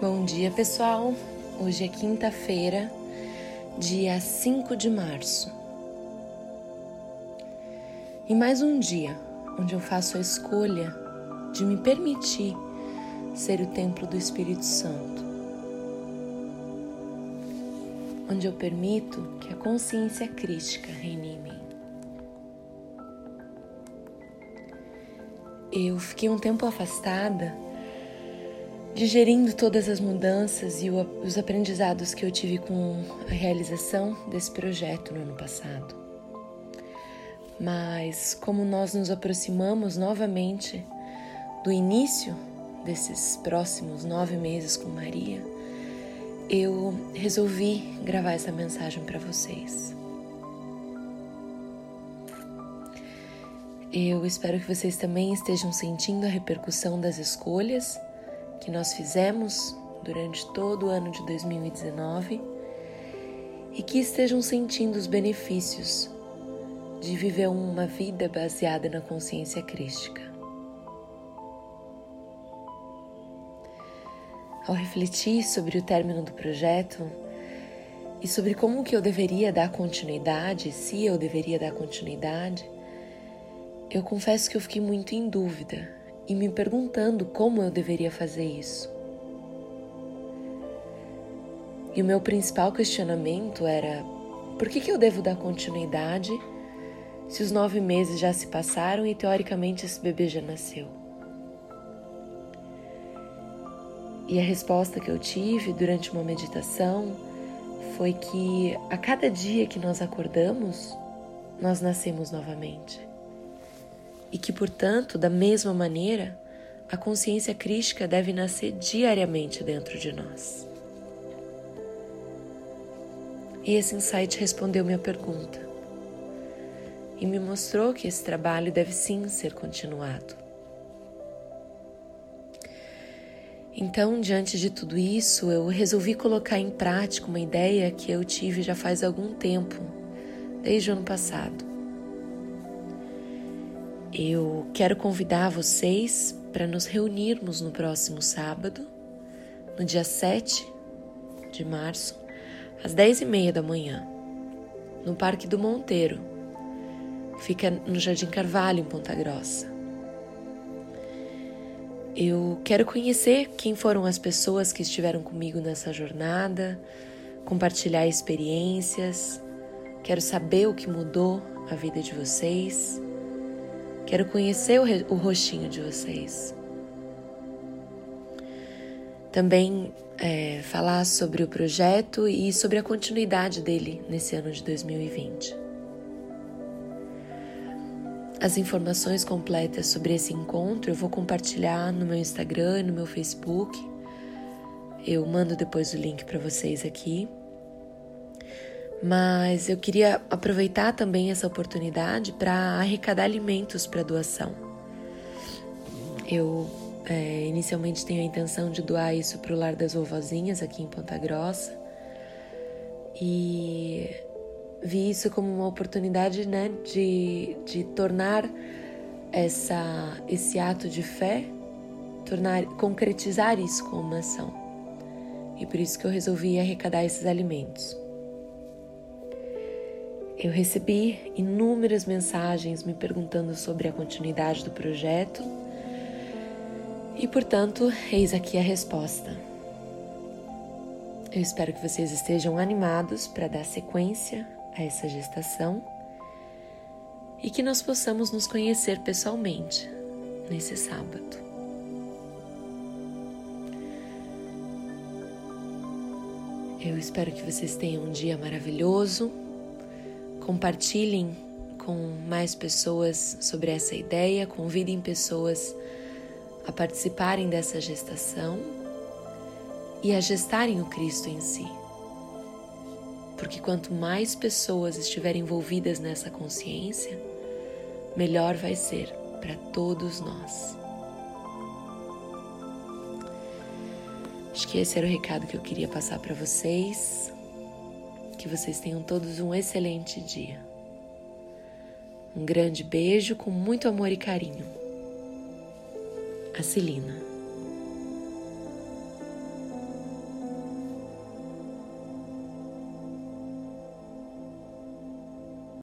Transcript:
Bom dia, pessoal. Hoje é quinta-feira, dia 5 de março. E mais um dia onde eu faço a escolha de me permitir ser o templo do Espírito Santo. Onde eu permito que a consciência crítica reine em mim. Eu fiquei um tempo afastada digerindo todas as mudanças e os aprendizados que eu tive com a realização desse projeto no ano passado. Mas como nós nos aproximamos novamente do início desses próximos nove meses com Maria, eu resolvi gravar essa mensagem para vocês. Eu espero que vocês também estejam sentindo a repercussão das escolhas que nós fizemos durante todo o ano de 2019 e que estejam sentindo os benefícios de viver uma vida baseada na consciência crística. Ao refletir sobre o término do projeto e sobre como que eu deveria dar continuidade, se eu deveria dar continuidade, eu confesso que eu fiquei muito em dúvida e me perguntando como eu deveria fazer isso. E o meu principal questionamento era: por que, que eu devo dar continuidade se os nove meses já se passaram e teoricamente esse bebê já nasceu? E a resposta que eu tive durante uma meditação foi que a cada dia que nós acordamos, nós nascemos novamente e que, portanto, da mesma maneira, a consciência crística deve nascer diariamente dentro de nós. E esse insight respondeu minha pergunta e me mostrou que esse trabalho deve sim ser continuado. Então, diante de tudo isso, eu resolvi colocar em prática uma ideia que eu tive já faz algum tempo, desde o ano passado. Eu quero convidar vocês para nos reunirmos no próximo sábado, no dia 7 de março, às 10 e meia da manhã, no Parque do Monteiro, que fica no Jardim Carvalho, em Ponta Grossa. Eu quero conhecer quem foram as pessoas que estiveram comigo nessa jornada, compartilhar experiências, quero saber o que mudou a vida de vocês Quero conhecer o, o rostinho de vocês. Também é, falar sobre o projeto e sobre a continuidade dele nesse ano de 2020. As informações completas sobre esse encontro eu vou compartilhar no meu Instagram, no meu Facebook. Eu mando depois o link para vocês aqui. Mas eu queria aproveitar também essa oportunidade para arrecadar alimentos para doação. Eu é, inicialmente tenho a intenção de doar isso para o Lar das Vovozinhas aqui em Ponta Grossa e vi isso como uma oportunidade né, de, de tornar essa, esse ato de fé, tornar, concretizar isso como uma ação. E por isso que eu resolvi arrecadar esses alimentos. Eu recebi inúmeras mensagens me perguntando sobre a continuidade do projeto e, portanto, eis aqui a resposta. Eu espero que vocês estejam animados para dar sequência a essa gestação e que nós possamos nos conhecer pessoalmente nesse sábado. Eu espero que vocês tenham um dia maravilhoso Compartilhem com mais pessoas sobre essa ideia, convidem pessoas a participarem dessa gestação e a gestarem o Cristo em si. Porque quanto mais pessoas estiverem envolvidas nessa consciência, melhor vai ser para todos nós. Acho que esse era o recado que eu queria passar para vocês. Que vocês tenham todos um excelente dia. Um grande beijo com muito amor e carinho. A Celina.